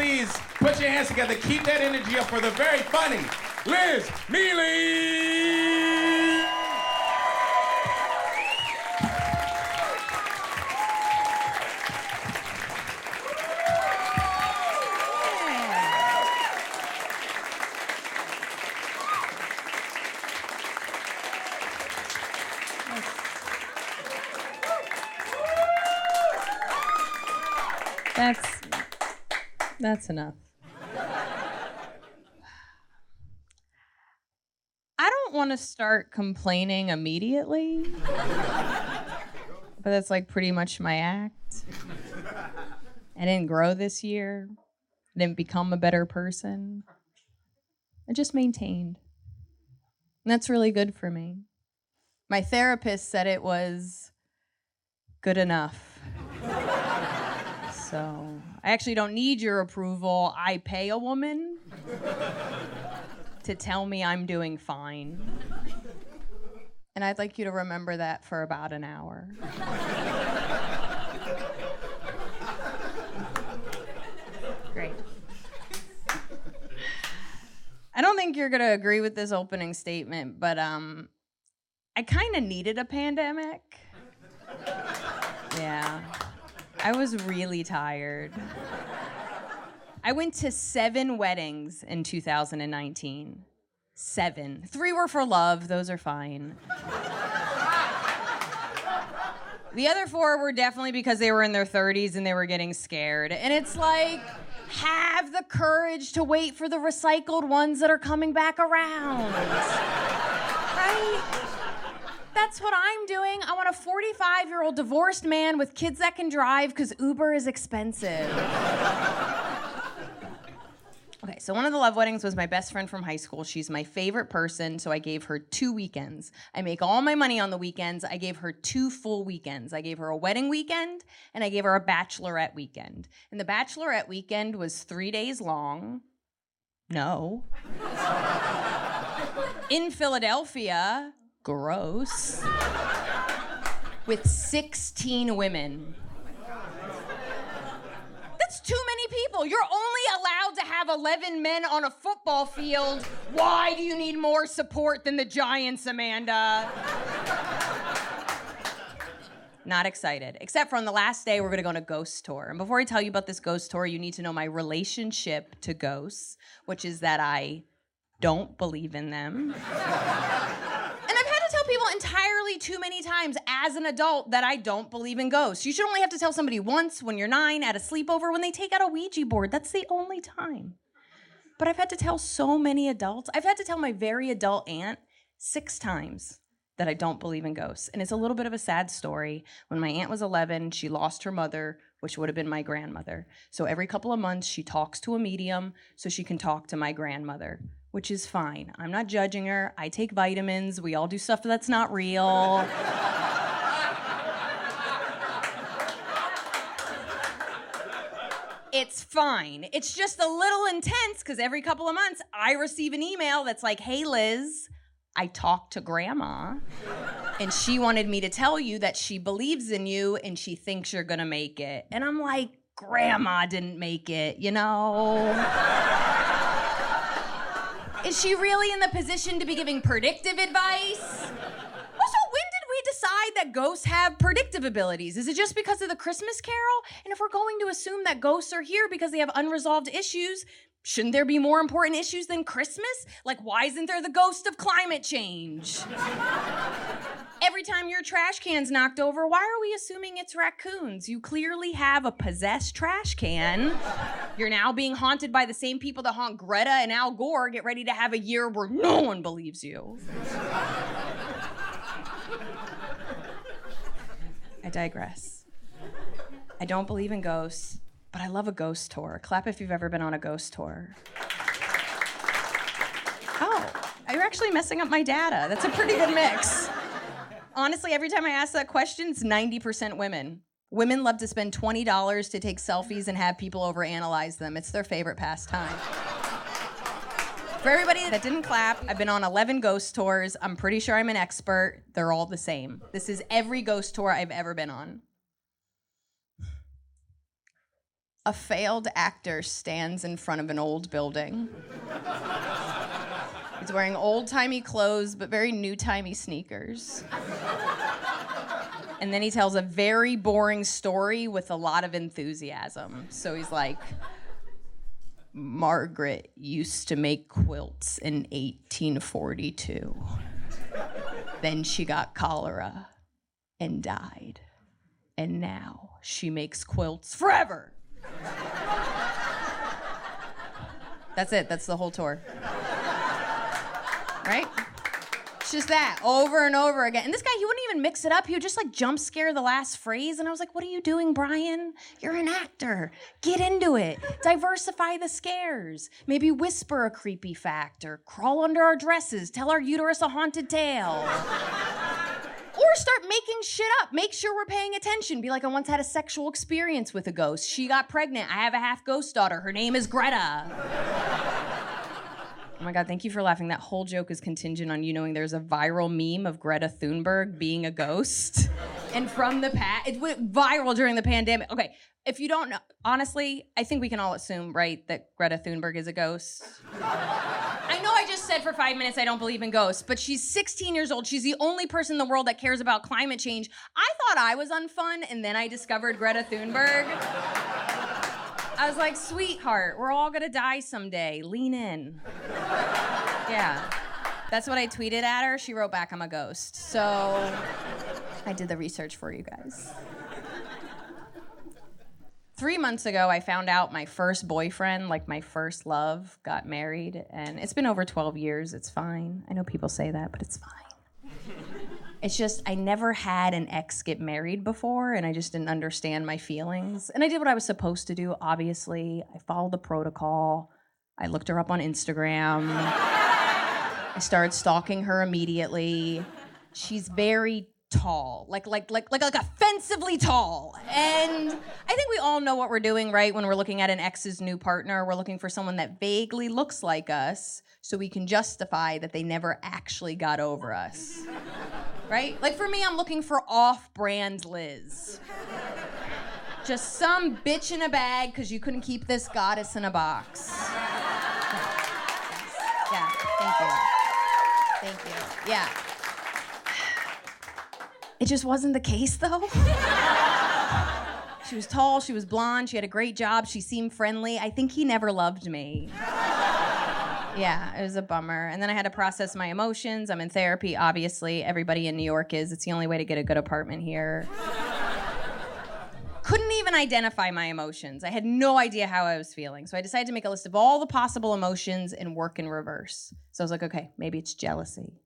please put your hands together. Keep that energy up for the very funny Liz Miele. That's enough. I don't want to start complaining immediately. but that's like pretty much my act. I didn't grow this year. I didn't become a better person. I just maintained. And that's really good for me. My therapist said it was good enough. So I actually don't need your approval. I pay a woman to tell me I'm doing fine. And I'd like you to remember that for about an hour. Great. I don't think you're going to agree with this opening statement, but um I kind of needed a pandemic. Yeah. I was really tired. I went to seven weddings in 2019. Seven. Three were for love, those are fine. the other four were definitely because they were in their 30s and they were getting scared. And it's like, have the courage to wait for the recycled ones that are coming back around. right? That's what I'm doing. I want a 45 year old divorced man with kids that can drive because Uber is expensive. okay, so one of the love weddings was my best friend from high school. She's my favorite person, so I gave her two weekends. I make all my money on the weekends. I gave her two full weekends. I gave her a wedding weekend and I gave her a bachelorette weekend. And the bachelorette weekend was three days long. No. In Philadelphia, gross, with 16 women. That's too many people. You're only allowed to have 11 men on a football field. Why do you need more support than the Giants, Amanda? Not excited. Except for on the last day, we're gonna go on a ghost tour. And before I tell you about this ghost tour, you need to know my relationship to ghosts, which is that I don't believe in them. And I've had to tell people entirely too many times as an adult that I don't believe in ghosts. You should only have to tell somebody once when you're nine at a sleepover when they take out a Ouija board. That's the only time. But I've had to tell so many adults. I've had to tell my very adult aunt six times that I don't believe in ghosts. And it's a little bit of a sad story. When my aunt was 11, she lost her mother, which would have been my grandmother. So every couple of months, she talks to a medium so she can talk to my grandmother, which is fine. I'm not judging her. I take vitamins. We all do stuff that's not real. it's fine. It's just a little intense because every couple of months I receive an email that's like, hey, Liz, I talked to grandma and she wanted me to tell you that she believes in you and she thinks you're gonna make it. And I'm like, grandma didn't make it, you know? Is she really in the position to be giving predictive advice? Also, when did we decide that ghosts have predictive abilities? Is it just because of the Christmas carol? And if we're going to assume that ghosts are here because they have unresolved issues, shouldn't there be more important issues than Christmas? Like, why isn't there the ghost of climate change? Every time your trash can's knocked over, why are we assuming it's raccoons? You clearly have a possessed trash can. You're now being haunted by the same people that haunt Greta and Al Gore. Get ready to have a year where no one believes you. I digress. I don't believe in ghosts, but I love a ghost tour. Clap if you've ever been on a ghost tour. Oh, you're actually messing up my data. That's a pretty good mix. Honestly, every time I ask that question, it's 90% women. Women love to spend $20 to take selfies and have people overanalyze them. It's their favorite pastime. For everybody that didn't clap, I've been on 11 ghost tours. I'm pretty sure I'm an expert. They're all the same. This is every ghost tour I've ever been on. A failed actor stands in front of an old building. He's wearing old timey clothes, but very new timey sneakers. and then he tells a very boring story with a lot of enthusiasm. So he's like, Margaret used to make quilts in 1842. then she got cholera and died. And now she makes quilts forever. That's it, that's the whole tour. Right? It's just that over and over again. And this guy, he wouldn't even mix it up. He would just like jump scare the last phrase. And I was like, what are you doing, Brian? You're an actor. Get into it. Diversify the scares. Maybe whisper a creepy fact or crawl under our dresses, tell our uterus a haunted tale. or start making shit up. Make sure we're paying attention. Be like, I once had a sexual experience with a ghost. She got pregnant. I have a half ghost daughter. Her name is Greta. Oh my God, thank you for laughing. That whole joke is contingent on you knowing there's a viral meme of Greta Thunberg being a ghost. and from the past, it went viral during the pandemic. Okay, if you don't know, honestly, I think we can all assume, right, that Greta Thunberg is a ghost. I know I just said for five minutes I don't believe in ghosts, but she's 16 years old. She's the only person in the world that cares about climate change. I thought I was unfun, and then I discovered Greta Thunberg. I was like, sweetheart, we're all gonna die someday. Lean in. Yeah. That's what I tweeted at her. She wrote back, I'm a ghost. So I did the research for you guys. Three months ago, I found out my first boyfriend, like my first love, got married. And it's been over 12 years. It's fine. I know people say that, but it's fine. It's just I never had an ex get married before and I just didn't understand my feelings. And I did what I was supposed to do, obviously. I followed the protocol. I looked her up on Instagram. I started stalking her immediately. She's very tall, like like like like like offensively tall. And I think we all know what we're doing, right? When we're looking at an ex's new partner, we're looking for someone that vaguely looks like us so we can justify that they never actually got over us right? Like for me, I'm looking for off brand Liz. Just some bitch in a bag because you couldn't keep this goddess in a box. Yeah, thank you. Thank you. Yeah. It just wasn't the case though. she was tall, she was blonde, she had a great job, she seemed friendly. I think he never loved me yeah, it was a bummer. And then I had to process my emotions. I'm in therapy, obviously. Everybody in New York is. It's the only way to get a good apartment here. Couldn't even identify my emotions. I had no idea how I was feeling. So I decided to make a list of all the possible emotions and work in reverse. So I was like, okay, maybe it's jealousy.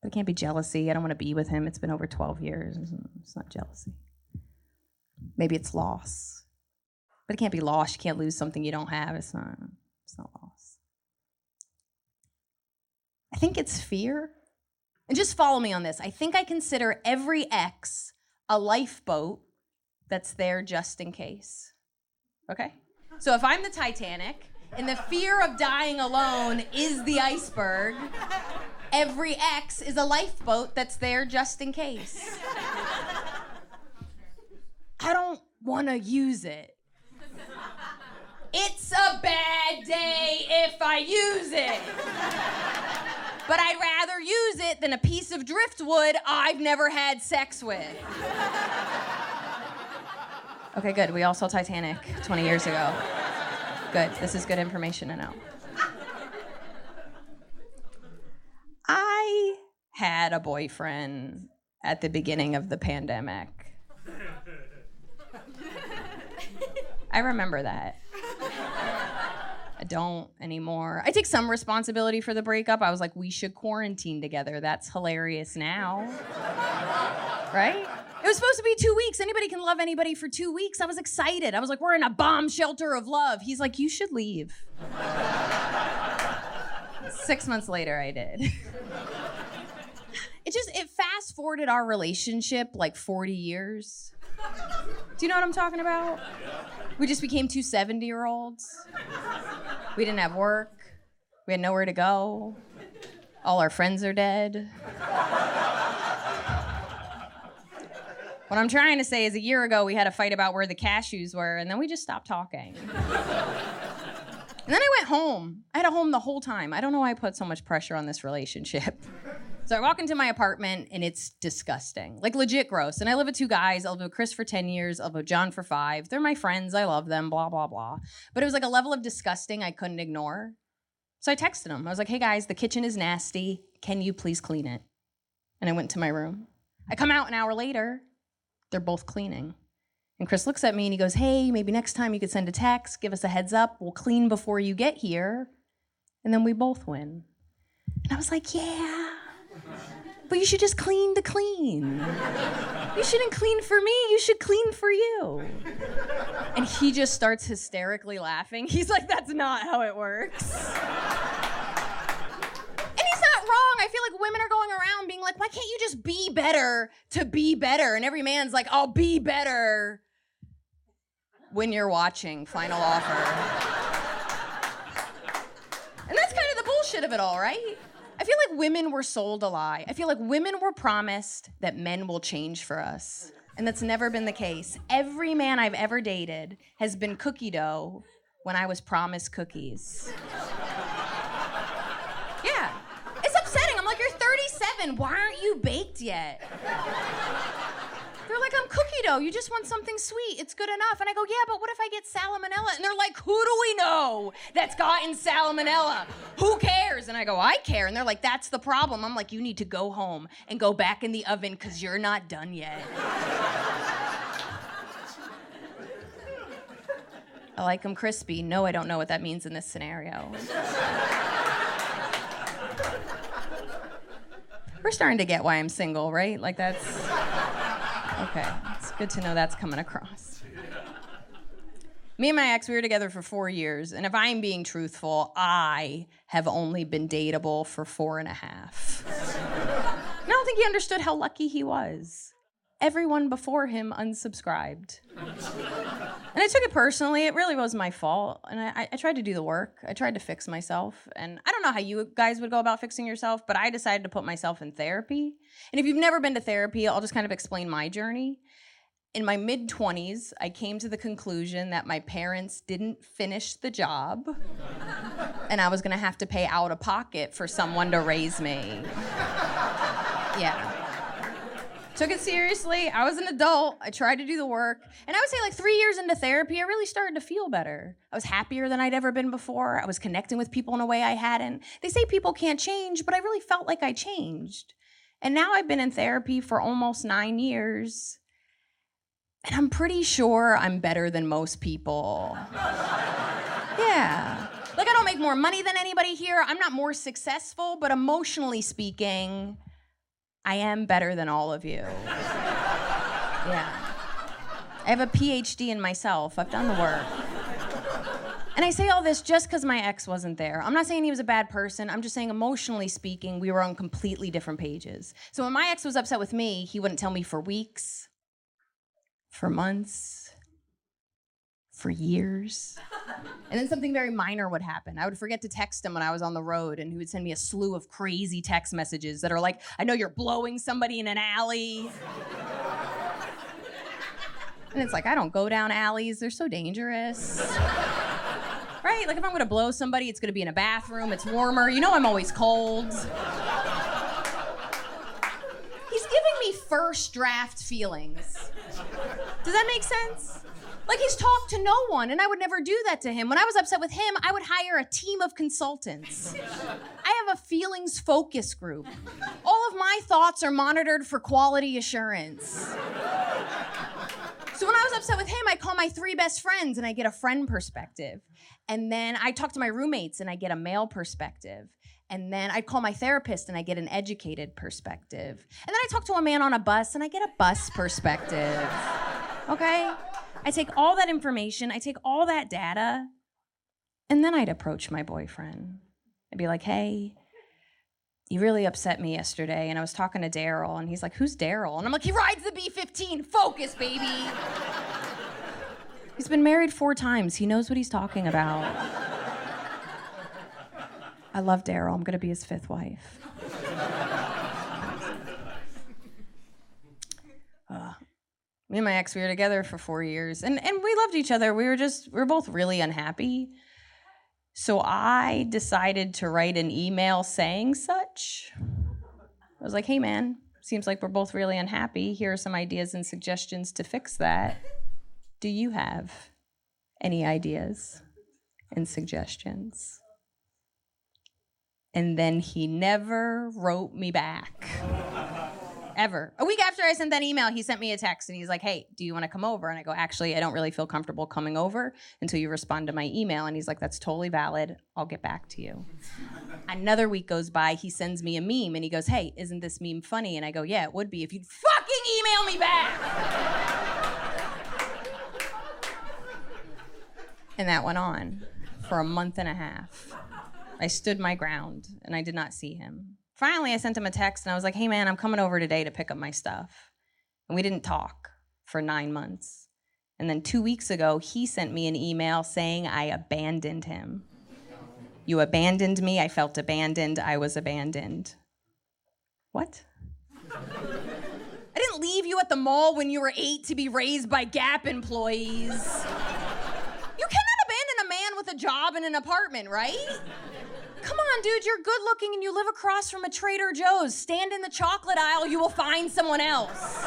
But it can't be jealousy. I don't want to be with him. It's been over 12 years. It's not jealousy. Maybe it's loss. But it can't be loss. You can't lose something you don't have. It's not, it's not loss. I think it's fear. And just follow me on this. I think I consider every ex a lifeboat that's there just in case. Okay? So if I'm the Titanic and the fear of dying alone is the iceberg, every ex is a lifeboat that's there just in case. I don't want to use it. It's a bad day if I use it but I'd rather use it than a piece of driftwood I've never had sex with. Okay, good. We all saw Titanic 20 years ago. Good. This is good information to know. I had a boyfriend at the beginning of the pandemic. I remember that. Don't anymore. I take some responsibility for the breakup. I was like, we should quarantine together. That's hilarious now. right? It was supposed to be two weeks. Anybody can love anybody for two weeks. I was excited. I was like, we're in a bomb shelter of love. He's like, you should leave. Six months later, I did. it just, it fast forwarded our relationship like 40 years. Do you know what I'm talking about? We just became two 70 year olds. We didn't have work. We had nowhere to go. All our friends are dead. What I'm trying to say is a year ago we had a fight about where the cashews were, and then we just stopped talking. and then I went home. I had a home the whole time. I don't know why I put so much pressure on this relationship. So I walk into my apartment and it's disgusting. Like legit gross. And I live with two guys. I live with Chris for 10 years. I live with John for five. They're my friends. I love them, blah, blah, blah. But it was like a level of disgusting I couldn't ignore. So I texted them. I was like, hey guys, the kitchen is nasty. Can you please clean it? And I went to my room. I come out an hour later. They're both cleaning. And Chris looks at me and he goes, Hey, maybe next time you could send a text, give us a heads up. We'll clean before you get here. And then we both win. And I was like, Yeah. But you should just clean to clean. You shouldn't clean for me, you should clean for you. And he just starts hysterically laughing. He's like, That's not how it works. And he's not wrong. I feel like women are going around being like, Why can't you just be better to be better? And every man's like, I'll be better when you're watching Final Offer. And that's kind of the bullshit of it all, right? I feel like women were sold a lie. I feel like women were promised that men will change for us. And that's never been the case. Every man I've ever dated has been cookie dough when I was promised cookies. Yeah. It's upsetting. I'm like, you're 37. Why aren't you baked yet? Cookie dough. You just want something sweet. It's good enough. And I go, yeah, but what if I get salmonella? And they're like, who do we know that's gotten salmonella? Who cares? And I go, I care. And they're like, that's the problem. I'm like, you need to go home and go back in the oven because you're not done yet. I like them crispy. No, I don't know what that means in this scenario. We're starting to get why I'm single, right? Like that's okay. It's good to know that's coming across. Me and my ex, we were together for four years, and if I'm being truthful, I have only been dateable for four and a half. and I don't think he understood how lucky he was. Everyone before him unsubscribed. And I took it personally. It really was my fault. And I, I, tried to do the work. I tried to fix myself. And I don't know how you guys would go about fixing yourself, but I decided to put myself in therapy. And if you've never been to therapy, I'll just kind of explain my journey. In my mid 20s, I came to the conclusion that my parents didn't finish the job and I was gonna have to pay out of pocket for someone to raise me. Yeah took it seriously. I was an adult. I tried to do the work. And I would say, like, three years into therapy, I really started to feel better. I was happier than I'd ever been before. I was connecting with people in a way I hadn't. They say people can't change, but I really felt like I changed. And now I've been in therapy for almost nine years. And I'm pretty sure I'm better than most people. yeah. Like, I don't make more money than anybody here. I'm not more successful, but emotionally speaking, I am better than all of you. yeah. I have a PhD in myself. I've done the work. And I say all this just because my ex wasn't there. I'm not saying he was a bad person. I'm just saying, emotionally speaking, we were on completely different pages. So when my ex was upset with me, he wouldn't tell me for weeks, for months, for years. And then something very minor would happen. I would forget to text him when I was on the road, and he would send me a slew of crazy text messages that are like, I know you're blowing somebody in an alley. and it's like, I don't go down alleys, they're so dangerous. right? Like, if I'm gonna blow somebody, it's gonna be in a bathroom, it's warmer. You know, I'm always cold. He's giving me first draft feelings. Does that make sense? Like he's talked to no one, and I would never do that to him. When I was upset with him, I would hire a team of consultants. I have a feelings focus group. All of my thoughts are monitored for quality assurance. So when I was upset with him, I call my three best friends and I get a friend perspective. And then I talk to my roommates and I get a male perspective. And then I call my therapist and I get an educated perspective. And then I talk to a man on a bus and I get a bus perspective. Okay? I take all that information, I take all that data, and then I'd approach my boyfriend. I'd be like, hey, you really upset me yesterday. And I was talking to Daryl, and he's like, who's Daryl? And I'm like, he rides the B 15. Focus, baby. he's been married four times. He knows what he's talking about. I love Daryl. I'm going to be his fifth wife. Me and my ex, we were together for four years, and and we loved each other. We were just we were both really unhappy. So I decided to write an email saying such. I was like, "Hey, man, seems like we're both really unhappy. Here are some ideas and suggestions to fix that. Do you have any ideas and suggestions?" And then he never wrote me back ever. A week after I sent that email, he sent me a text and he's like, Hey, do you want to come over? And I go, Actually, I don't really feel comfortable coming over until you respond to my email. And he's like, That's totally valid. I'll get back to you. Another week goes by, he sends me a meme and he goes, Hey, isn't this meme funny? And I go, Yeah, it would be if you'd fucking email me back. and that went on for a month and a half. I stood my ground and I did not see him. Finally, I sent him a text and I was like, hey man, I'm coming over today to pick up my stuff. And we didn't talk for nine months. And then two weeks ago, he sent me an email saying I abandoned him. You abandoned me. I felt abandoned. I was abandoned. What? I didn't leave you at the mall when you were eight to be raised by Gap employees. You cannot abandon a man with a job and an apartment, right? Come on, dude, you're good looking and you live across from a Trader Joe's. Stand in the chocolate aisle, you will find someone else.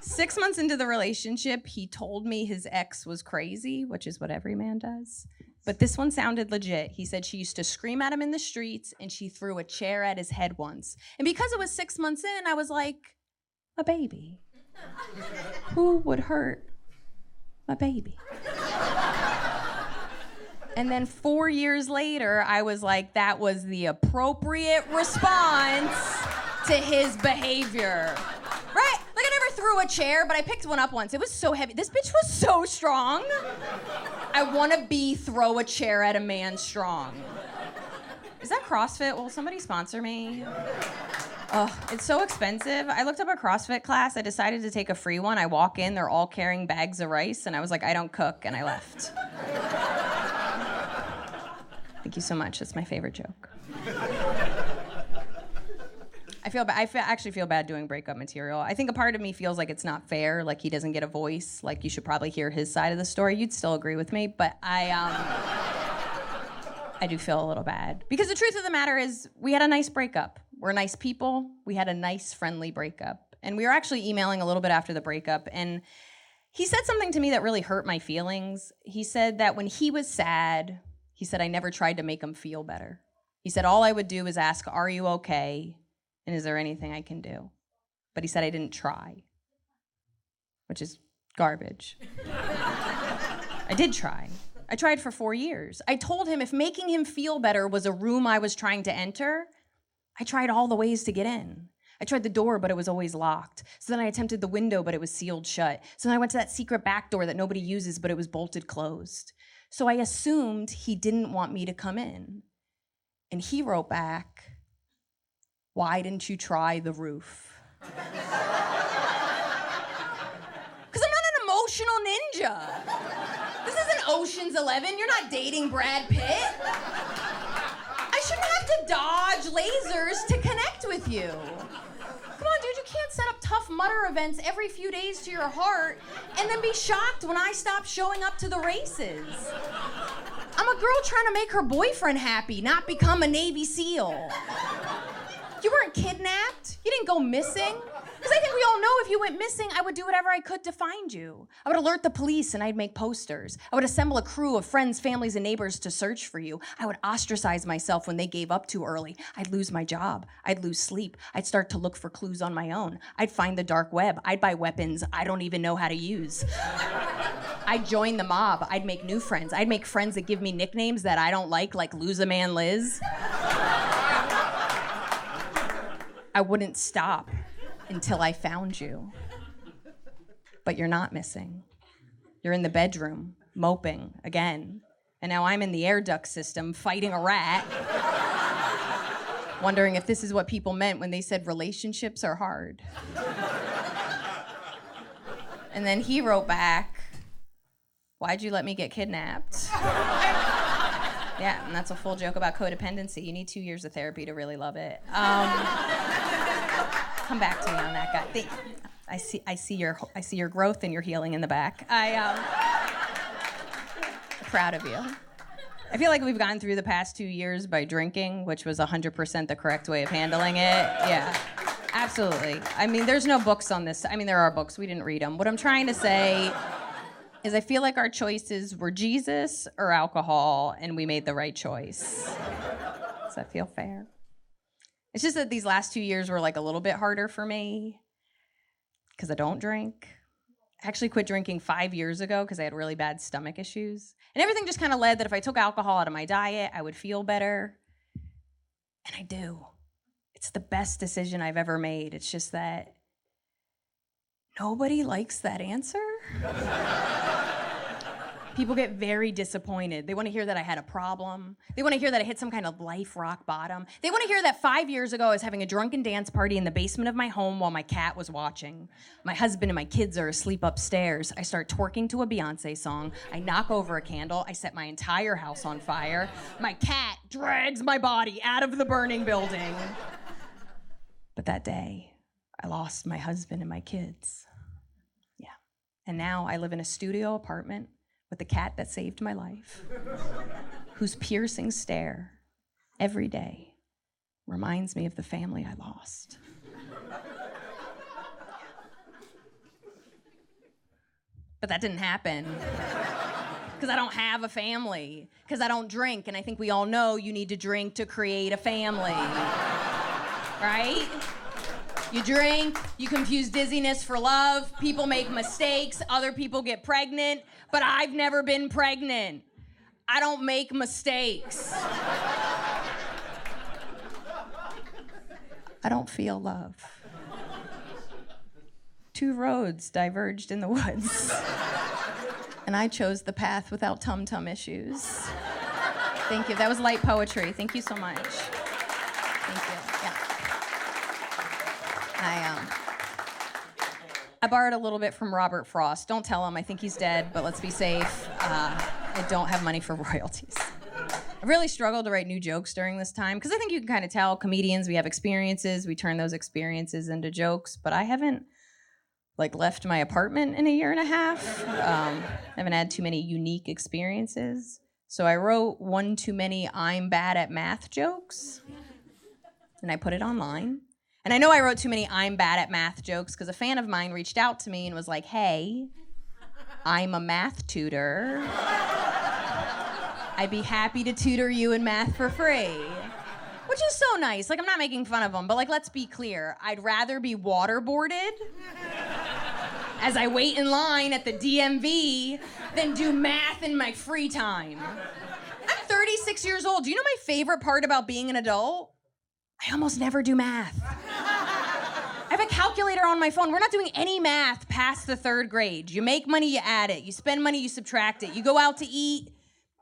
Six months into the relationship, he told me his ex was crazy, which is what every man does. But this one sounded legit. He said she used to scream at him in the streets and she threw a chair at his head once. And because it was six months in, I was like, a baby. Who would hurt my baby? And then four years later, I was like, that was the appropriate response to his behavior. Right? Like, I never threw a chair, but I picked one up once. It was so heavy. This bitch was so strong. I want to be throw a chair at a man strong. Is that CrossFit? Will somebody sponsor me? Oh, it's so expensive. I looked up a CrossFit class. I decided to take a free one. I walk in, they're all carrying bags of rice, and I was like, I don't cook, and I left. Thank you so much. That's my favorite joke. I feel bad. I feel, actually feel bad doing breakup material. I think a part of me feels like it's not fair. Like he doesn't get a voice. Like you should probably hear his side of the story. You'd still agree with me, but I um. I do feel a little bad. Because the truth of the matter is, we had a nice breakup. We're nice people. We had a nice, friendly breakup. And we were actually emailing a little bit after the breakup. And he said something to me that really hurt my feelings. He said that when he was sad, he said, I never tried to make him feel better. He said, All I would do is ask, Are you okay? And is there anything I can do? But he said, I didn't try, which is garbage. I did try. I tried for four years. I told him if making him feel better was a room I was trying to enter, I tried all the ways to get in. I tried the door, but it was always locked. So then I attempted the window, but it was sealed shut. So then I went to that secret back door that nobody uses, but it was bolted closed. So I assumed he didn't want me to come in. And he wrote back, Why didn't you try the roof? Because I'm not an emotional ninja. This isn't Ocean's Eleven. You're not dating Brad Pitt. Shouldn't have to dodge lasers to connect with you. Come on, dude, you can't set up Tough Mudder events every few days to your heart and then be shocked when I stop showing up to the races. I'm a girl trying to make her boyfriend happy, not become a Navy SEAL. You weren't kidnapped. You didn't go missing. Because I think we all know if you went missing, I would do whatever I could to find you. I would alert the police and I'd make posters. I would assemble a crew of friends, families, and neighbors to search for you. I would ostracize myself when they gave up too early. I'd lose my job. I'd lose sleep. I'd start to look for clues on my own. I'd find the dark web. I'd buy weapons I don't even know how to use. I'd join the mob. I'd make new friends. I'd make friends that give me nicknames that I don't like, like Lose a Man Liz. I wouldn't stop until I found you. But you're not missing. You're in the bedroom, moping again. And now I'm in the air duct system fighting a rat, wondering if this is what people meant when they said relationships are hard. and then he wrote back, Why'd you let me get kidnapped? Yeah, and that's a full joke about codependency. You need two years of therapy to really love it. Um, come back to me on that guy. Thank, I see, I see your, I see your growth and your healing in the back. I, um, proud of you. I feel like we've gone through the past two years by drinking, which was 100% the correct way of handling it. Yeah, absolutely. I mean, there's no books on this. I mean, there are books. We didn't read them. What I'm trying to say is I feel like our choices were Jesus or alcohol, and we made the right choice. Does that feel fair? It's just that these last two years were like a little bit harder for me because I don't drink. I actually quit drinking five years ago because I had really bad stomach issues. And everything just kind of led that if I took alcohol out of my diet, I would feel better. And I do. It's the best decision I've ever made. It's just that nobody likes that answer. People get very disappointed. They want to hear that I had a problem. They want to hear that I hit some kind of life rock bottom. They want to hear that five years ago I was having a drunken dance party in the basement of my home while my cat was watching. My husband and my kids are asleep upstairs. I start twerking to a Beyonce song. I knock over a candle. I set my entire house on fire. My cat drags my body out of the burning building. But that day, I lost my husband and my kids. Yeah. And now I live in a studio apartment with the cat that saved my life, whose piercing stare every day reminds me of the family I lost. But that didn't happen. Because I don't have a family. Because I don't drink. And I think we all know you need to drink to create a family. Right? You drink, you confuse dizziness for love, people make mistakes, other people get pregnant, but I've never been pregnant. I don't make mistakes. I don't feel love. Two roads diverged in the woods, and I chose the path without tum tum issues. Thank you. That was light poetry. Thank you so much. Thank you. I um I borrowed a little bit from Robert Frost. Don't tell him. I think he's dead, but let's be safe. Uh, I don't have money for royalties. I really struggled to write new jokes during this time because I think you can kind of tell comedians we have experiences, we turn those experiences into jokes, but I haven't like left my apartment in a year and a half. Um, I haven't had too many unique experiences. So I wrote one too many I'm bad at math jokes and I put it online. And I know I wrote too many I'm bad at math jokes because a fan of mine reached out to me and was like, hey, I'm a math tutor. I'd be happy to tutor you in math for free. Which is so nice. Like, I'm not making fun of them, but like, let's be clear. I'd rather be waterboarded as I wait in line at the DMV than do math in my free time. I'm 36 years old. Do you know my favorite part about being an adult? I almost never do math. I have a calculator on my phone. We're not doing any math past the third grade. You make money, you add it. You spend money, you subtract it. You go out to eat,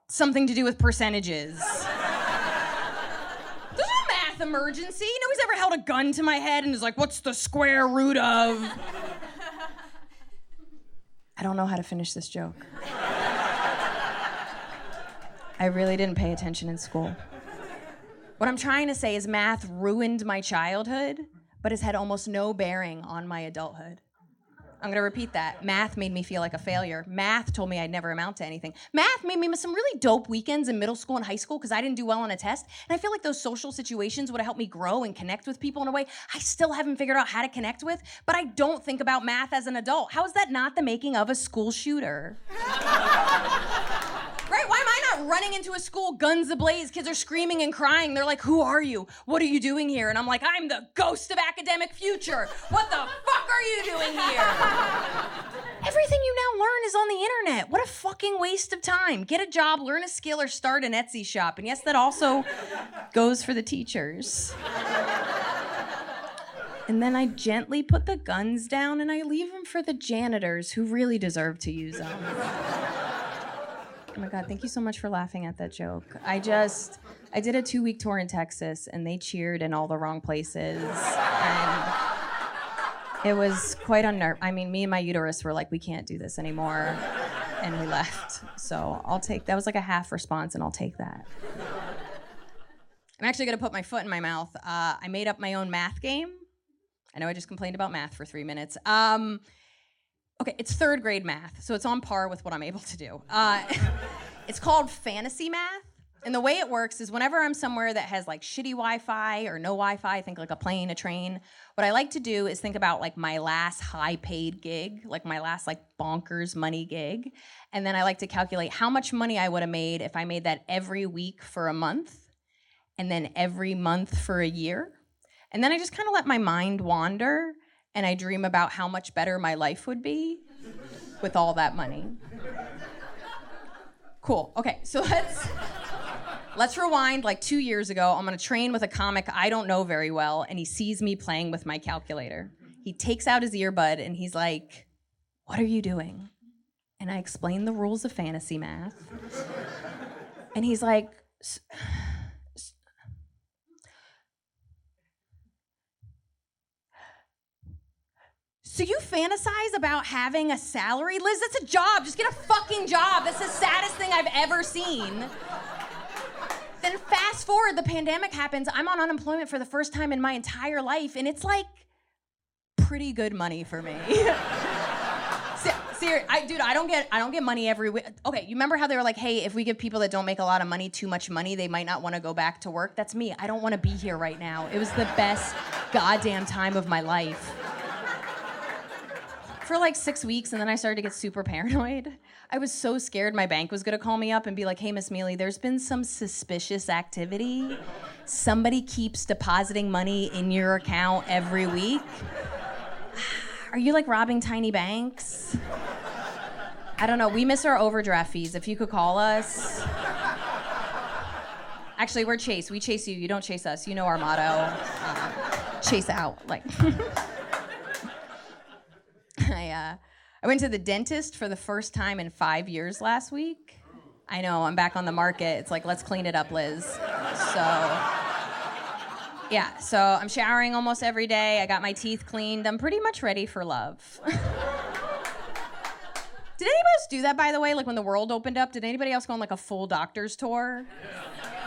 something to do with percentages. There's no math emergency. Nobody's ever held a gun to my head and is like, what's the square root of? I don't know how to finish this joke. I really didn't pay attention in school. What I'm trying to say is math ruined my childhood, but has had almost no bearing on my adulthood. I'm gonna repeat that. Math made me feel like a failure. Math told me I'd never amount to anything. Math made me miss some really dope weekends in middle school and high school because I didn't do well on a test. And I feel like those social situations would have helped me grow and connect with people in a way I still haven't figured out how to connect with, but I don't think about math as an adult. How is that not the making of a school shooter? Not running into a school, guns ablaze? Kids are screaming and crying. They're like, Who are you? What are you doing here? And I'm like, I'm the ghost of academic future. What the fuck are you doing here? Everything you now learn is on the internet. What a fucking waste of time. Get a job, learn a skill, or start an Etsy shop. And yes, that also goes for the teachers. And then I gently put the guns down and I leave them for the janitors who really deserve to use them. Oh my God, thank you so much for laughing at that joke. I just, I did a two week tour in Texas and they cheered in all the wrong places. And it was quite unnerving. I mean, me and my uterus were like, we can't do this anymore. and we left. So I'll take that was like a half response, and I'll take that. I'm actually gonna put my foot in my mouth. Uh, I made up my own math game. I know I just complained about math for three minutes. Um, okay, it's third grade math, so it's on par with what I'm able to do. Uh, it's called fantasy math. And the way it works is whenever I'm somewhere that has like shitty Wi-Fi or no Wi-Fi, think like a plane, a train. What I like to do is think about like my last high-paid gig, like my last like bonkers money gig, and then I like to calculate how much money I would have made if I made that every week for a month, and then every month for a year, and then I just kind of let my mind wander, and I dream about how much better my life would be with all that money. Cool. Okay, so let's. Let's rewind like two years ago. I'm on a train with a comic I don't know very well, and he sees me playing with my calculator. He takes out his earbud and he's like, What are you doing? And I explain the rules of fantasy math. and he's like, So you fantasize about having a salary? Liz, that's a job. Just get a fucking job. That's the saddest thing I've ever seen. Then fast forward, the pandemic happens. I'm on unemployment for the first time in my entire life, and it's like pretty good money for me. Ser- I, dude, I don't get I don't get money every week. Okay, you remember how they were like, hey, if we give people that don't make a lot of money too much money, they might not want to go back to work. That's me. I don't want to be here right now. It was the best goddamn time of my life. For like six weeks, and then I started to get super paranoid. I was so scared my bank was gonna call me up and be like, hey, Miss Miele, there's been some suspicious activity. Somebody keeps depositing money in your account every week. Are you like robbing tiny banks? I don't know. We miss our overdraft fees. If you could call us. Actually, we're Chase. We chase you. You don't chase us. You know our motto. Uh, chase out. Like. I uh, I went to the dentist for the first time in five years last week. I know, I'm back on the market. It's like, let's clean it up, Liz. So, yeah, so I'm showering almost every day. I got my teeth cleaned. I'm pretty much ready for love. did anybody else do that, by the way? Like when the world opened up, did anybody else go on like a full doctor's tour?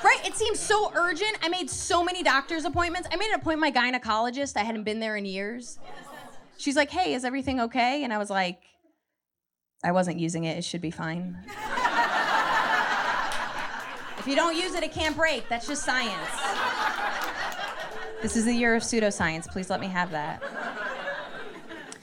Right? It seems so urgent. I made so many doctor's appointments. I made an appointment with my gynecologist. I hadn't been there in years. She's like, hey, is everything okay? And I was like, I wasn't using it. It should be fine. if you don't use it, it can't break. That's just science. This is the year of pseudoscience. Please let me have that.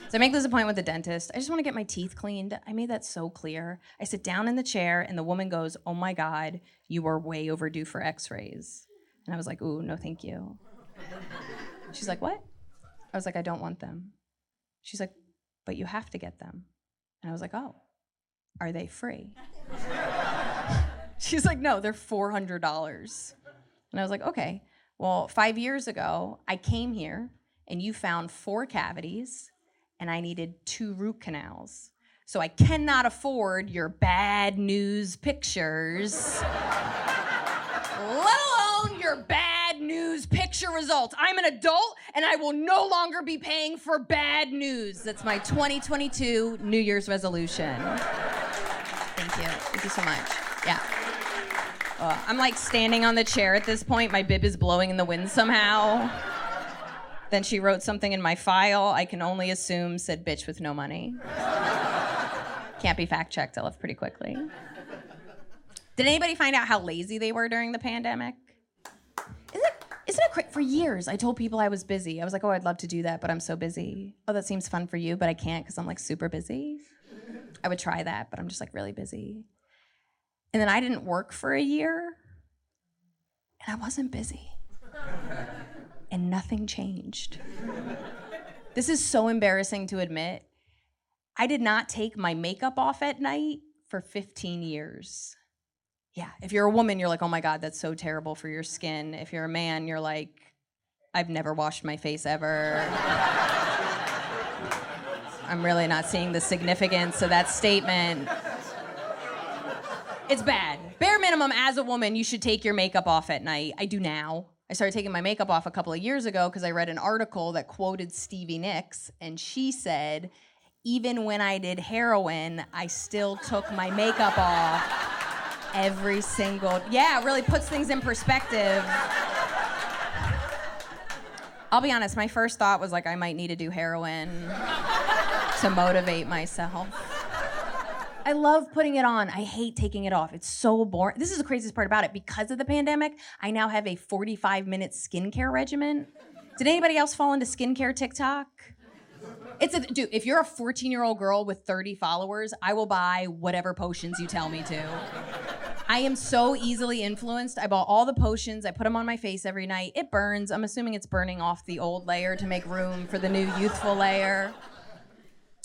So I make this appointment with the dentist. I just want to get my teeth cleaned. I made that so clear. I sit down in the chair, and the woman goes, Oh my God, you are way overdue for x rays. And I was like, Ooh, no, thank you. She's like, What? I was like, I don't want them. She's like, but you have to get them. And I was like, oh, are they free? She's like, no, they're $400. And I was like, okay. Well, five years ago, I came here and you found four cavities and I needed two root canals. So I cannot afford your bad news pictures, let alone your bad news picture results. I'm an adult and I will no longer be paying for bad news. That's my 2022 New Year's resolution. Thank you. Thank you so much. Yeah. Uh, I'm like standing on the chair at this point. My bib is blowing in the wind somehow. Then she wrote something in my file. I can only assume said bitch with no money. Can't be fact checked. I left pretty quickly. Did anybody find out how lazy they were during the pandemic? Crazy? For years, I told people I was busy. I was like, oh, I'd love to do that, but I'm so busy. Oh, that seems fun for you, but I can't because I'm like super busy. I would try that, but I'm just like really busy. And then I didn't work for a year, and I wasn't busy. and nothing changed. this is so embarrassing to admit. I did not take my makeup off at night for 15 years. Yeah, if you're a woman, you're like, oh my God, that's so terrible for your skin. If you're a man, you're like, I've never washed my face ever. I'm really not seeing the significance of that statement. It's bad. Bare minimum, as a woman, you should take your makeup off at night. I do now. I started taking my makeup off a couple of years ago because I read an article that quoted Stevie Nicks, and she said, even when I did heroin, I still took my makeup off every single. Yeah, it really puts things in perspective. I'll be honest, my first thought was like I might need to do heroin to motivate myself. I love putting it on. I hate taking it off. It's so boring. This is the craziest part about it. Because of the pandemic, I now have a 45 minute skincare regimen. Did anybody else fall into skincare TikTok? It's a dude, if you're a 14 year old girl with 30 followers, I will buy whatever potions you tell me to. I am so easily influenced. I bought all the potions. I put them on my face every night. It burns. I'm assuming it's burning off the old layer to make room for the new youthful layer.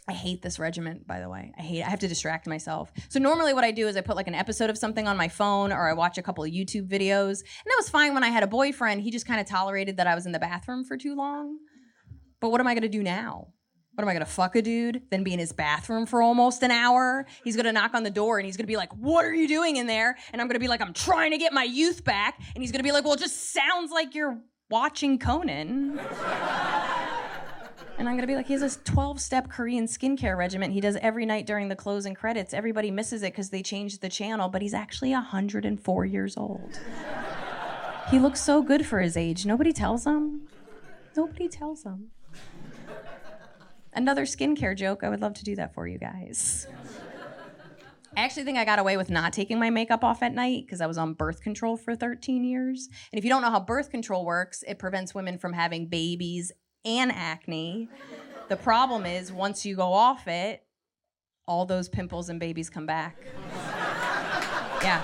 I hate this regiment, by the way. I hate it. I have to distract myself. So normally what I do is I put like an episode of something on my phone or I watch a couple of YouTube videos. And that was fine when I had a boyfriend. He just kind of tolerated that I was in the bathroom for too long. But what am I going to do now? What am I gonna fuck a dude? Then be in his bathroom for almost an hour? He's gonna knock on the door and he's gonna be like, What are you doing in there? And I'm gonna be like, I'm trying to get my youth back. And he's gonna be like, Well, it just sounds like you're watching Conan. And I'm gonna be like, he has a 12 step Korean skincare regimen he does every night during the closing credits. Everybody misses it because they changed the channel, but he's actually 104 years old. he looks so good for his age. Nobody tells him. Nobody tells him. Another skincare joke. I would love to do that for you guys. I actually think I got away with not taking my makeup off at night because I was on birth control for 13 years. And if you don't know how birth control works, it prevents women from having babies and acne. The problem is, once you go off it, all those pimples and babies come back. Yeah.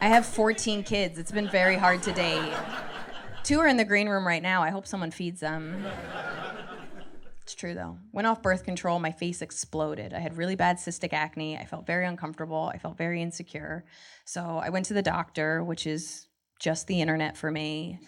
I have 14 kids. It's been very hard to date. Two are in the green room right now. I hope someone feeds them. It's true though. Went off birth control, my face exploded. I had really bad cystic acne. I felt very uncomfortable. I felt very insecure. So I went to the doctor, which is just the internet for me.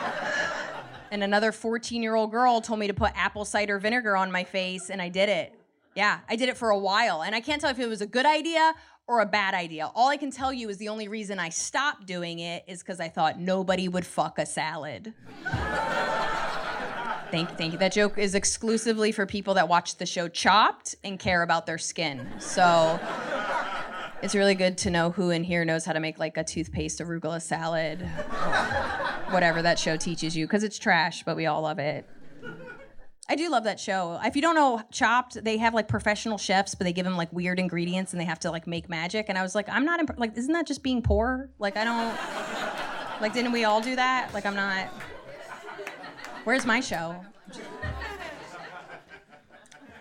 and another 14 year old girl told me to put apple cider vinegar on my face, and I did it. Yeah, I did it for a while. And I can't tell if it was a good idea or a bad idea. All I can tell you is the only reason I stopped doing it is because I thought nobody would fuck a salad. Thank you, thank you. That joke is exclusively for people that watch the show Chopped and care about their skin. So it's really good to know who in here knows how to make like a toothpaste arugula salad, whatever that show teaches you, because it's trash, but we all love it. I do love that show. If you don't know Chopped, they have like professional chefs, but they give them like weird ingredients and they have to like make magic. And I was like, I'm not imp- like, isn't that just being poor? Like, I don't. Like, didn't we all do that? Like, I'm not. Where's my show?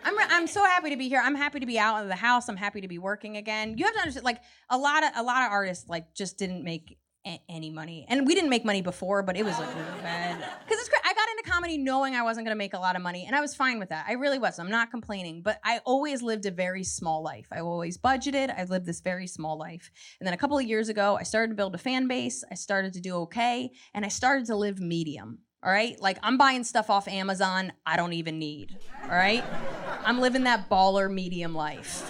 I'm, I'm so happy to be here. I'm happy to be out of the house. I'm happy to be working again. You have to understand, like a lot of a lot of artists like just didn't make a- any money, and we didn't make money before, but it was like bad. Because it's great. I got into comedy knowing I wasn't going to make a lot of money, and I was fine with that. I really was. I'm not complaining, but I always lived a very small life. I always budgeted. I lived this very small life, and then a couple of years ago, I started to build a fan base. I started to do okay, and I started to live medium. All right? Like I'm buying stuff off Amazon I don't even need. All right? I'm living that baller medium life.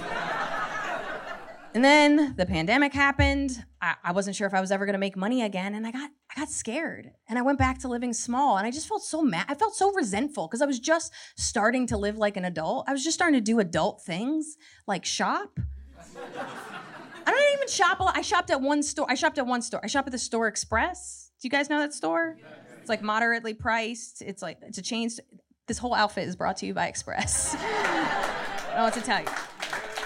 And then the pandemic happened. I, I wasn't sure if I was ever gonna make money again, and I got I got scared. And I went back to living small, and I just felt so mad. I felt so resentful because I was just starting to live like an adult. I was just starting to do adult things like shop. I don't even shop a lot. I shopped at one store. I shopped at one store. I shop at the Store Express. Do you guys know that store? It's like moderately priced. It's like it's a chain. st- This whole outfit is brought to you by Express. I don't to tell you.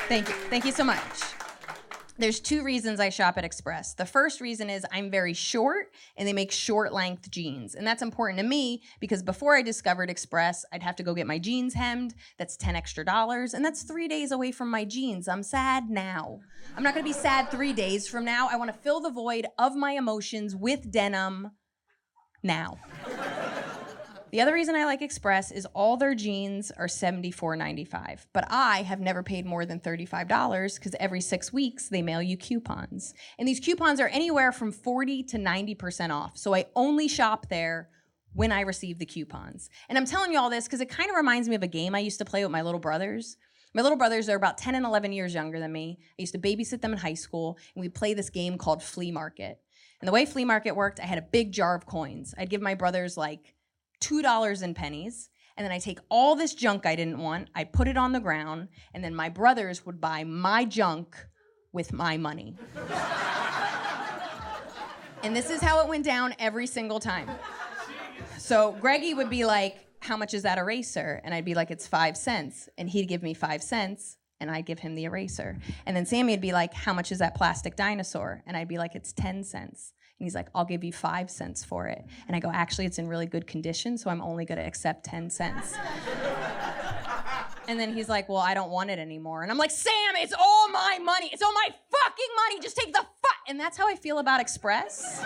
Thank you. Thank you so much. There's two reasons I shop at Express. The first reason is I'm very short and they make short length jeans. And that's important to me because before I discovered Express, I'd have to go get my jeans hemmed. That's 10 extra dollars. And that's three days away from my jeans. I'm sad now. I'm not gonna be sad three days from now. I wanna fill the void of my emotions with denim now. The other reason I like Express is all their jeans are $74.95, but I have never paid more than $35 because every six weeks they mail you coupons. And these coupons are anywhere from 40 to 90% off. So I only shop there when I receive the coupons. And I'm telling you all this because it kind of reminds me of a game I used to play with my little brothers. My little brothers are about 10 and 11 years younger than me. I used to babysit them in high school, and we play this game called Flea Market. And the way Flea Market worked, I had a big jar of coins. I'd give my brothers like $2 in pennies, And then I take all this junk I didn't want, I put it on the ground, and then my brothers would buy my junk with my money. and this is how it went down every single time. So Greggy would be like, How much is that eraser? And I'd be like, It's five cents. And he'd give me five cents and I'd give him the eraser. And then Sammy would be like, How much is that plastic dinosaur? And I'd be like, It's 10 cents. And he's like, I'll give you five cents for it. And I go, Actually, it's in really good condition, so I'm only gonna accept 10 cents. and then he's like, Well, I don't want it anymore. And I'm like, Sam, it's all my money. It's all my fucking money. Just take the fuck. And that's how I feel about Express.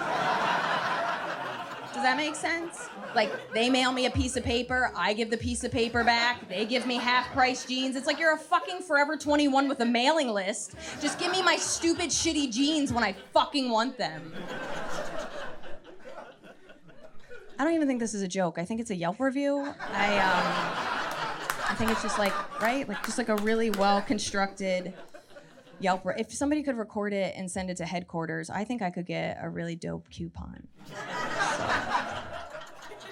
Does that make sense? Like they mail me a piece of paper, I give the piece of paper back, they give me half price jeans. It's like you're a fucking Forever 21 with a mailing list. Just give me my stupid shitty jeans when I fucking want them. I don't even think this is a joke. I think it's a Yelp review. I um I think it's just like, right? Like just like a really well constructed Yelp. If somebody could record it and send it to headquarters, I think I could get a really dope coupon.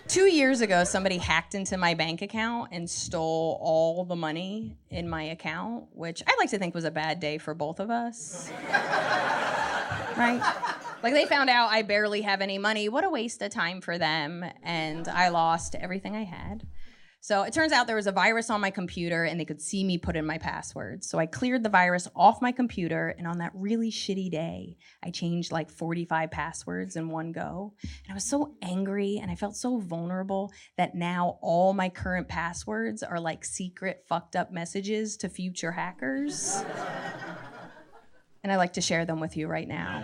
Two years ago, somebody hacked into my bank account and stole all the money in my account, which I like to think was a bad day for both of us. right? Like they found out I barely have any money. What a waste of time for them. And I lost everything I had. So it turns out there was a virus on my computer and they could see me put in my passwords. So I cleared the virus off my computer and on that really shitty day, I changed like 45 passwords in one go. And I was so angry and I felt so vulnerable that now all my current passwords are like secret fucked up messages to future hackers. and I like to share them with you right now.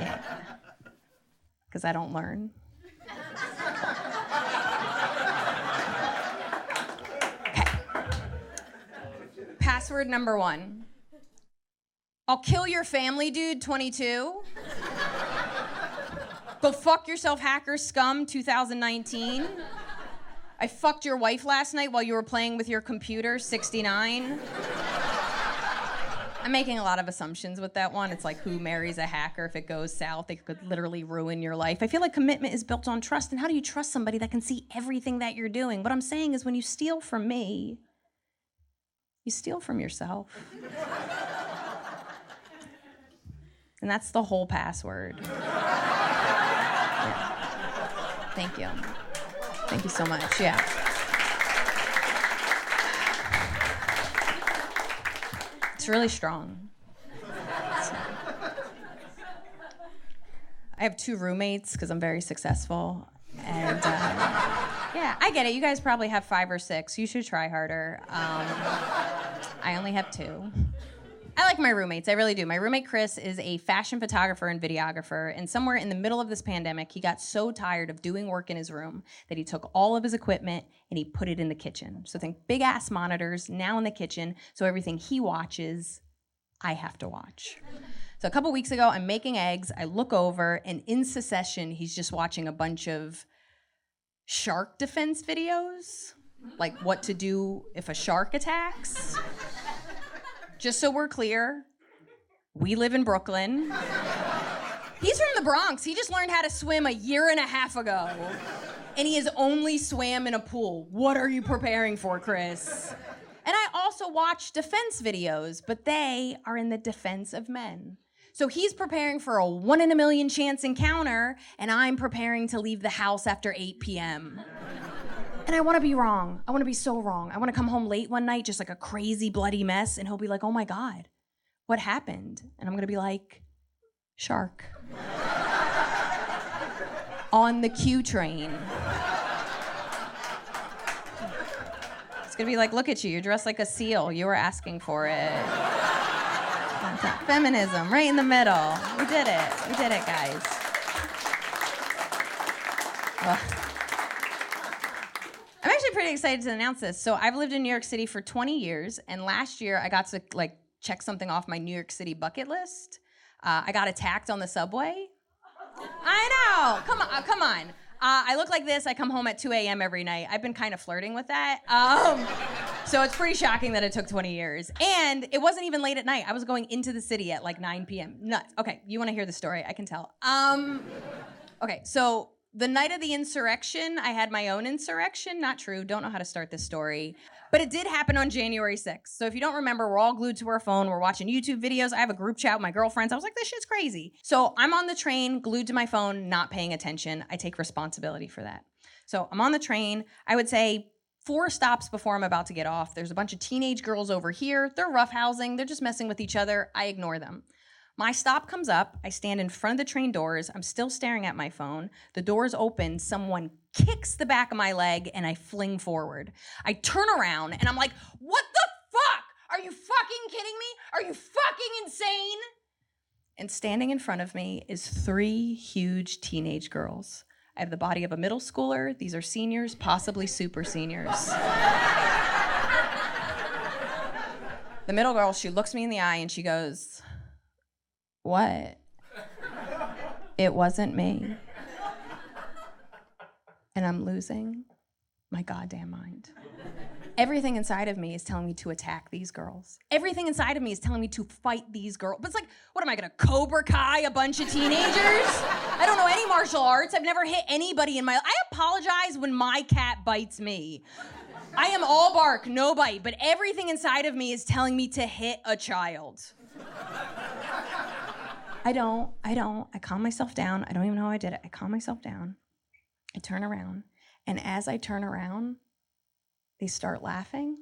Yeah. Cuz I don't learn. Password number one. I'll kill your family, dude, 22. Go fuck yourself, hacker scum, 2019. I fucked your wife last night while you were playing with your computer, 69. I'm making a lot of assumptions with that one. It's like who marries a hacker if it goes south? It could literally ruin your life. I feel like commitment is built on trust. And how do you trust somebody that can see everything that you're doing? What I'm saying is when you steal from me, you steal from yourself. and that's the whole password. Yeah. Thank you. Thank you so much. Yeah. It's really strong. I have two roommates because I'm very successful. And uh, yeah, I get it. You guys probably have five or six. You should try harder. Um, I only have two. I like my roommates. I really do. My roommate Chris is a fashion photographer and videographer, and somewhere in the middle of this pandemic, he got so tired of doing work in his room that he took all of his equipment and he put it in the kitchen. So think big ass monitors now in the kitchen, so everything he watches, I have to watch. So a couple weeks ago, I'm making eggs. I look over, and in succession, he's just watching a bunch of shark defense videos, like what to do if a shark attacks. Just so we're clear, we live in Brooklyn. He's from the Bronx. He just learned how to swim a year and a half ago. And he has only swam in a pool. What are you preparing for, Chris? And I also watch defense videos, but they are in the defense of men. So he's preparing for a one in a million chance encounter, and I'm preparing to leave the house after 8 p.m. And I want to be wrong. I want to be so wrong. I want to come home late one night, just like a crazy, bloody mess, and he'll be like, oh my God, what happened? And I'm to be like, shark. On the Q train. It's to be like, look at you. You're dressed like a seal. You were asking for it. Feminism, right in the middle. We did it. We did it, guys. I'm actually pretty excited to announce this. So I've lived in New York City for 20 years, and last year I got to like check something off my New York City bucket list. Uh, I got attacked on the subway. I know. Come on, uh, come on. Uh, I look like this. I come home at 2 a.m. every night. I've been kind of flirting with that. Um, so it's pretty shocking that it took 20 years. And it wasn't even late at night. I was going into the city at like 9 p.m. Nuts. Okay, you want to hear the story? I can tell. Um, okay, so the night of the insurrection, I had my own insurrection. Not true. Don't know how to start this story. But it did happen on January 6th. So if you don't remember, we're all glued to our phone. We're watching YouTube videos. I have a group chat with my girlfriends. I was like, this shit's crazy. So I'm on the train, glued to my phone, not paying attention. I take responsibility for that. So I'm on the train. I would say four stops before I'm about to get off. There's a bunch of teenage girls over here. They're roughhousing. They're just messing with each other. I ignore them. My stop comes up. I stand in front of the train doors. I'm still staring at my phone. The doors open. Someone kicks the back of my leg and I fling forward. I turn around and I'm like, what the fuck? Are you fucking kidding me? Are you fucking insane? And standing in front of me is three huge teenage girls. I have the body of a middle schooler. These are seniors, possibly super seniors. the middle girl, she looks me in the eye and she goes, What? It wasn't me. And I'm losing my goddamn mind. Everything inside of me is telling me to attack these girls. Everything inside of me is telling me to fight these girls. But it's like, what am I gonna Cobra Kai a bunch of teenagers? I don't know any martial arts. I've never hit anybody in my life. I apologize when my cat bites me. I am all bark, no bite, but everything inside of me is telling me to hit a child. I don't, I don't. I calm myself down. I don't even know how I did it. I calm myself down. I turn around. And as I turn around, they start laughing,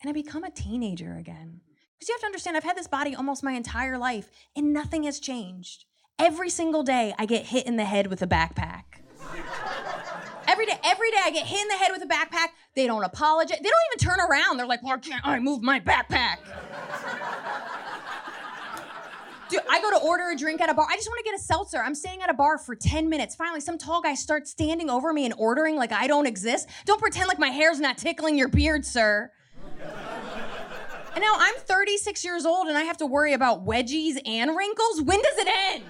and I become a teenager again. Because you have to understand, I've had this body almost my entire life, and nothing has changed. Every single day, I get hit in the head with a backpack. every day, every day, I get hit in the head with a backpack. They don't apologize. They don't even turn around. They're like, "Why can't I move my backpack?" Dude, I go to order a drink at a bar. I just want to get a seltzer. I'm staying at a bar for 10 minutes. Finally, some tall guy starts standing over me and ordering like I don't exist. Don't pretend like my hair's not tickling your beard, sir. and now I'm 36 years old and I have to worry about wedgies and wrinkles. When does it end?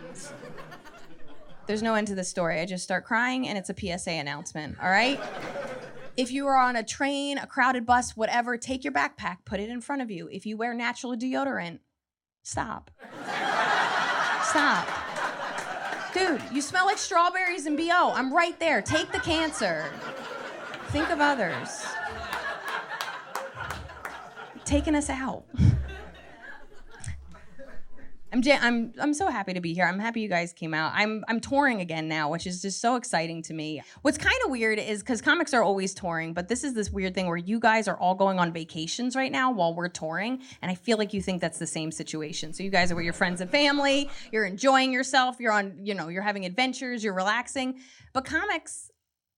There's no end to the story. I just start crying and it's a PSA announcement, all right? If you are on a train, a crowded bus, whatever, take your backpack, put it in front of you. If you wear natural deodorant, Stop. Stop. Dude, you smell like strawberries and BO. I'm right there. Take the cancer. Think of others. Taking us out. I'm, I'm, I'm so happy to be here. I'm happy you guys came out. I'm, I'm touring again now, which is just so exciting to me. What's kind of weird is because comics are always touring, but this is this weird thing where you guys are all going on vacations right now while we're touring. And I feel like you think that's the same situation. So you guys are with your friends and family, you're enjoying yourself, you're on, you know, you're having adventures, you're relaxing. But comics,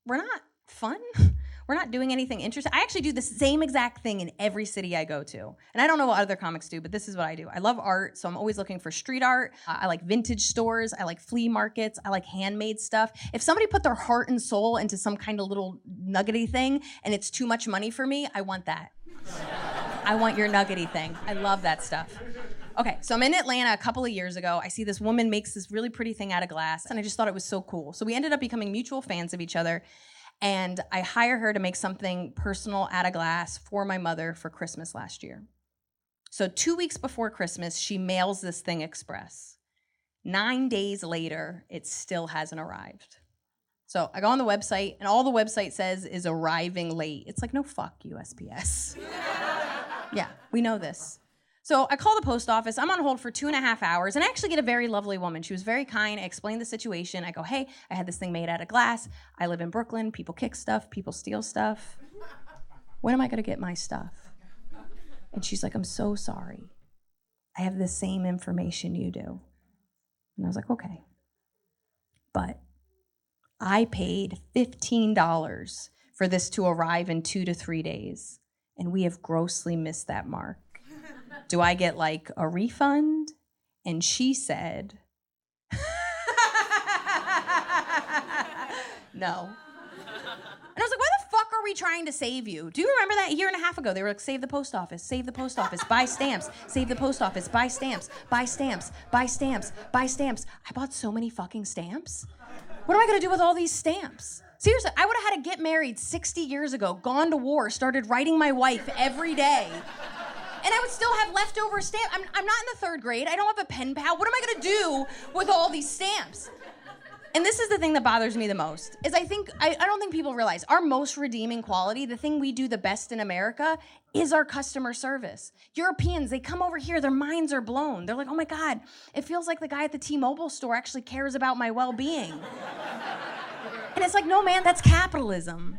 we're not fun. We're not doing anything interesting. I actually do the same exact thing in every city I go to. And I don't know what other comics do, but this is what I do. I love art, so I'm always looking for street art. Uh, I like vintage stores. I like flea markets. I like handmade stuff. If somebody put their heart and soul into some kind of little nuggety thing and it's too much money for me, I want that. I want your nuggety thing. I love that stuff. Okay, so I'm in Atlanta a couple of years ago. I see this woman makes this really pretty thing out of glass, and I just thought it was so cool. So we ended up becoming mutual fans of each other and I hire her to make something personal out of glass for my mother for Christmas last year. So, two weeks before Christmas, she mails this thing express. Nine days later, it still hasn't arrived. So, I go on the website, and all the website says is arriving late. It's like, no, fuck USPS. yeah, we know this. So I call the post office. I'm on hold for two and a half hours, and I actually get a very lovely woman. She was very kind. I explained the situation. I go, hey, I had this thing made out of glass. I live in Brooklyn. People kick stuff, people steal stuff. When am I going to get my stuff? And she's like, I'm so sorry. I have the same information you do. And I was like, okay. But I paid $15 for this to arrive in two to three days, and we have grossly missed that mark do I get like a refund? And she said, no. And I was like, why the fuck are we trying to save you? Do you remember that a year and a half ago? They were like, save the post office, save the post office, buy stamps, save the post office, buy stamps, buy stamps, buy stamps, buy stamps. I bought so many fucking stamps. What am I gonna do with all these stamps? Seriously, I would have had to get married 60 years ago, gone to war, started writing my wife every day and I would still have leftover stamps. I'm, I'm not in the third grade. I don't have a pen pal. What am I gonna do with all these stamps? and this is the thing that bothers me the most is i think I, I don't think people realize our most redeeming quality the thing we do the best in america is our customer service europeans they come over here their minds are blown they're like oh my god it feels like the guy at the t-mobile store actually cares about my well-being and it's like no man that's capitalism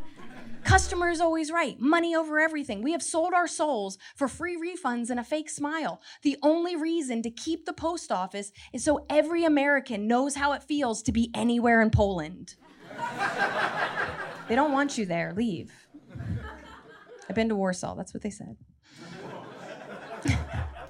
Customer is always right. Money over everything. We have sold our souls for free refunds and a fake smile. The only reason to keep the post office is so every American knows how it feels to be anywhere in Poland. they don't want you there. Leave. I've been to Warsaw. That's what they said.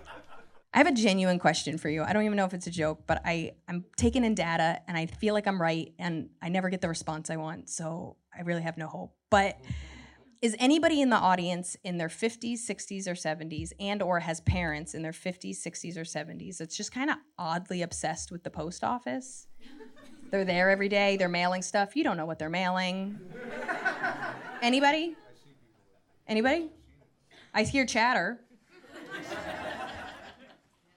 I have a genuine question for you. I don't even know if it's a joke, but I, I'm taking in data and I feel like I'm right and I never get the response I want. So I really have no hope. But is anybody in the audience in their 50s, 60s, or 70s and or has parents in their 50s, 60s, or 70s that's just kind of oddly obsessed with the post office? They're there every day, they're mailing stuff. You don't know what they're mailing. Anybody? Anybody? I hear chatter.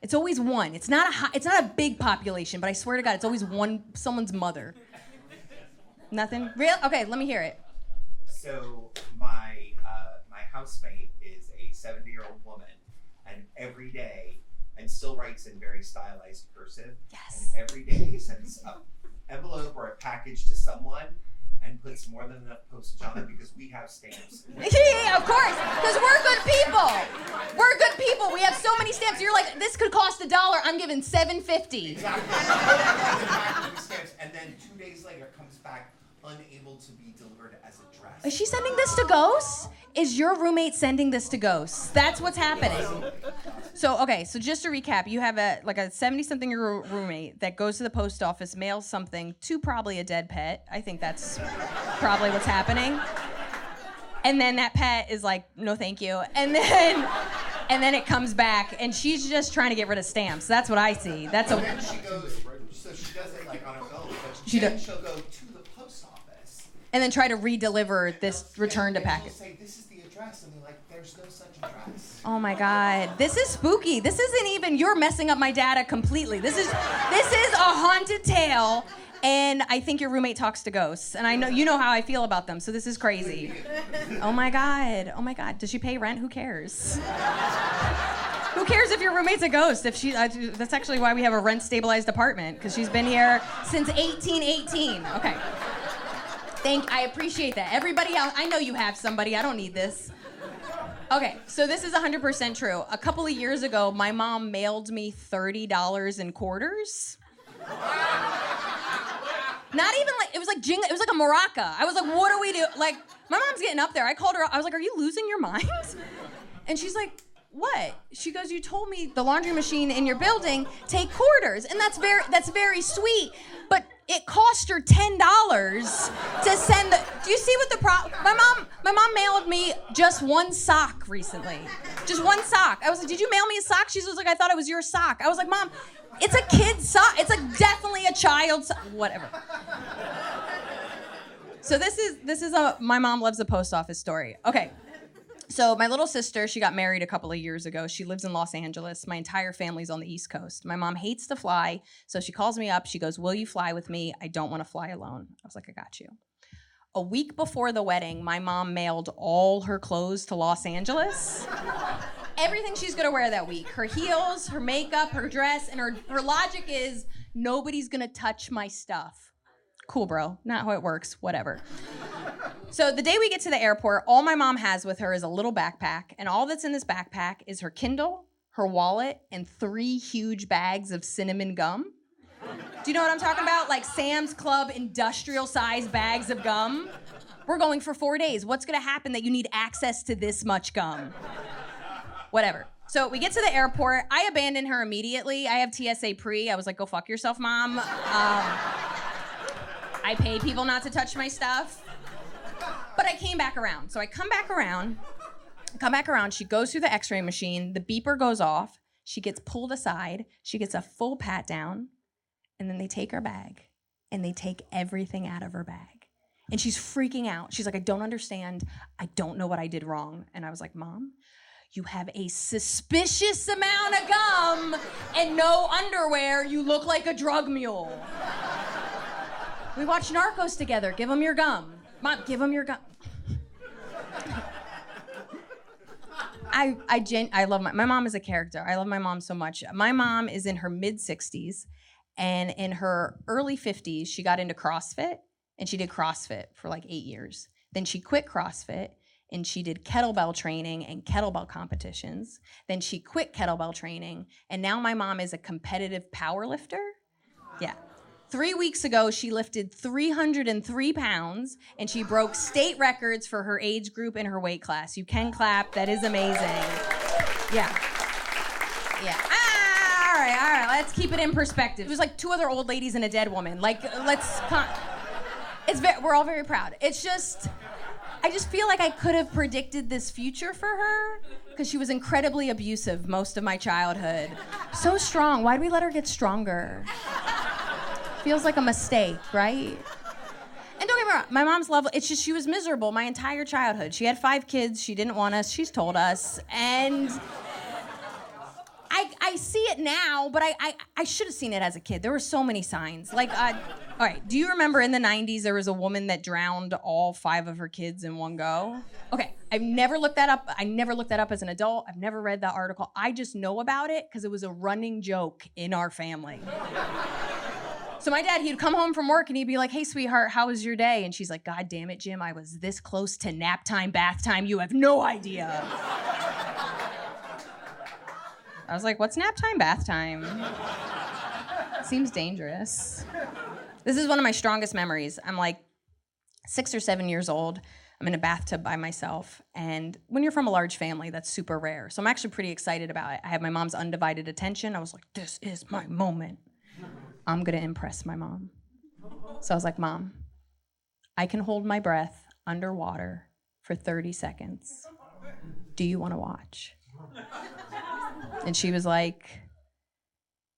It's always one. It's not a it's not a big population, but I swear to God, it's always one someone's mother. Nothing? Real? Okay, let me hear it. So my uh, my housemate is a 70 year old woman, and every day, and still writes in very stylized cursive. Yes. And every day sends an envelope or a package to someone and puts more than enough postage on it because we have stamps. yeah, of course, because we're good people. We're good people. We have so many stamps. You're like, this could cost a dollar. I'm giving seven fifty. Exactly. and then two days later comes back unable to be delivered as a dress. Is she sending this to ghosts? Is your roommate sending this to ghosts? That's what's happening. So okay, so just to recap, you have a like a 70 something year roommate that goes to the post office, mails something to probably a dead pet. I think that's probably what's happening. And then that pet is like, "No, thank you." And then and then it comes back and she's just trying to get rid of stamps. That's what I see. That's And a then she goes, so she does it like on her own, but She does- she'll go to the post office. And then try to redeliver this return to packet. say, this is the address, and they're like, there's no such address. Oh my god. This is spooky. This isn't even you're messing up my data completely. This is this is a haunted tale and I think your roommate talks to ghosts and I know you know how I feel about them. So this is crazy. Oh my god. Oh my god. Does she pay rent? Who cares? Who cares if your roommate's a ghost? If she, I, that's actually why we have a rent stabilized apartment because she's been here since 1818. Okay. Thank, I appreciate that. Everybody else, I know you have somebody. I don't need this. Okay, so this is 100% true. A couple of years ago, my mom mailed me $30 in quarters. Not even like it was like jing, it was like a maraca. I was like, what do we do? Like, my mom's getting up there. I called her. I was like, are you losing your mind? And she's like, what? She goes, you told me the laundry machine in your building take quarters, and that's very that's very sweet. But it cost her ten dollars to send the. Do you see what the pro? My mom, my mom mailed me just one sock recently, just one sock. I was like, did you mail me a sock? She was like, I thought it was your sock. I was like, mom, it's a kid's sock. It's like definitely a child's sock. Whatever. So this is this is a my mom loves the post office story. Okay. So my little sister, she got married a couple of years ago. She lives in Los Angeles. My entire family's on the East Coast. My mom hates to fly, so she calls me up. She goes, "Will you fly with me? I don't want to fly alone." I was like, "I got you." A week before the wedding, my mom mailed all her clothes to Los Angeles. Everything she's gonna wear that week. Her heels, her makeup, her dress, and her her logic is nobody's gonna touch my stuff. Cool, bro. Not how it works. Whatever. So the day we get to the airport, all my mom has with her is a little backpack, and all that's in this backpack is her Kindle, her wallet, and three huge bags of cinnamon gum. Do you know what I'm talking about? Like Sam's Club industrial size bags of gum. We're going for four days. What's gonna happen that you need access to this much gum? Whatever. So we get to the airport. I abandon her immediately. I have TSA pre. I was like, go fuck yourself, mom. Um, I pay people not to touch my stuff. But I came back around. So I come back around, come back around. She goes through the x ray machine. The beeper goes off. She gets pulled aside. She gets a full pat down. And then they take her bag and they take everything out of her bag. And she's freaking out. She's like, I don't understand. I don't know what I did wrong. And I was like, Mom, you have a suspicious amount of gum and no underwear. You look like a drug mule. We watch Narcos together. Give him your gum. Mom, give him your gun. I I gen- I love my my mom is a character. I love my mom so much. My mom is in her mid 60s and in her early 50s she got into CrossFit and she did CrossFit for like 8 years. Then she quit CrossFit and she did kettlebell training and kettlebell competitions. Then she quit kettlebell training and now my mom is a competitive power lifter. Yeah. Three weeks ago, she lifted 303 pounds and she broke state records for her age group in her weight class. You can clap. That is amazing. Yeah. Yeah. Ah, all right, all right. Let's keep it in perspective. It was like two other old ladies and a dead woman. Like, let's. Con- it's very, we're all very proud. It's just, I just feel like I could have predicted this future for her because she was incredibly abusive most of my childhood. So strong. Why did we let her get stronger? Feels like a mistake, right? And don't get me wrong, my mom's lovely. It's just she was miserable my entire childhood. She had five kids. She didn't want us. She's told us. And I, I see it now, but I, I, I should have seen it as a kid. There were so many signs. Like, uh, all right, do you remember in the 90s there was a woman that drowned all five of her kids in one go? Okay, I've never looked that up. I never looked that up as an adult. I've never read that article. I just know about it because it was a running joke in our family. So my dad, he'd come home from work and he'd be like, "Hey, sweetheart, how was your day?" And she's like, "God damn it, Jim, I was this close to nap time, bath time. You have no idea." I was like, "What's nap time, bath time?" Seems dangerous. This is one of my strongest memories. I'm like six or seven years old. I'm in a bathtub by myself. And when you're from a large family, that's super rare. So I'm actually pretty excited about it. I have my mom's undivided attention. I was like, this is my moment. I'm gonna impress my mom. So I was like, Mom, I can hold my breath underwater for 30 seconds. Do you wanna watch? And she was like,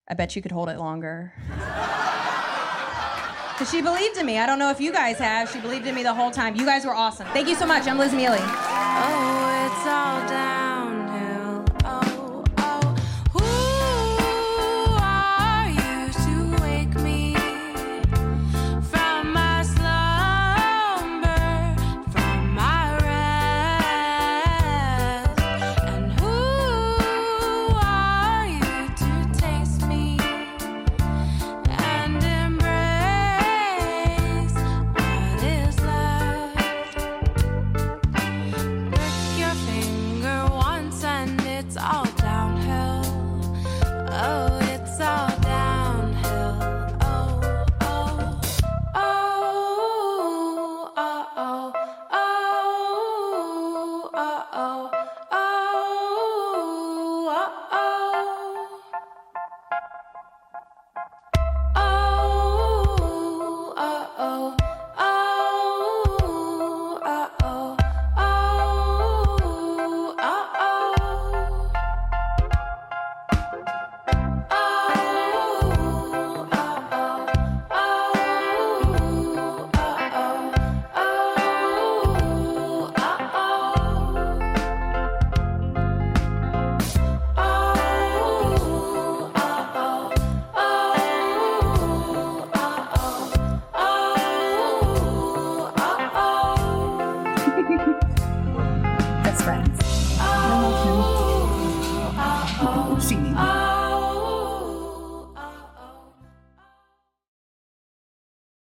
I bet you could hold it longer. Because she believed in me. I don't know if you guys have. She believed in me the whole time. You guys were awesome. Thank you so much. I'm Liz Miele. Oh.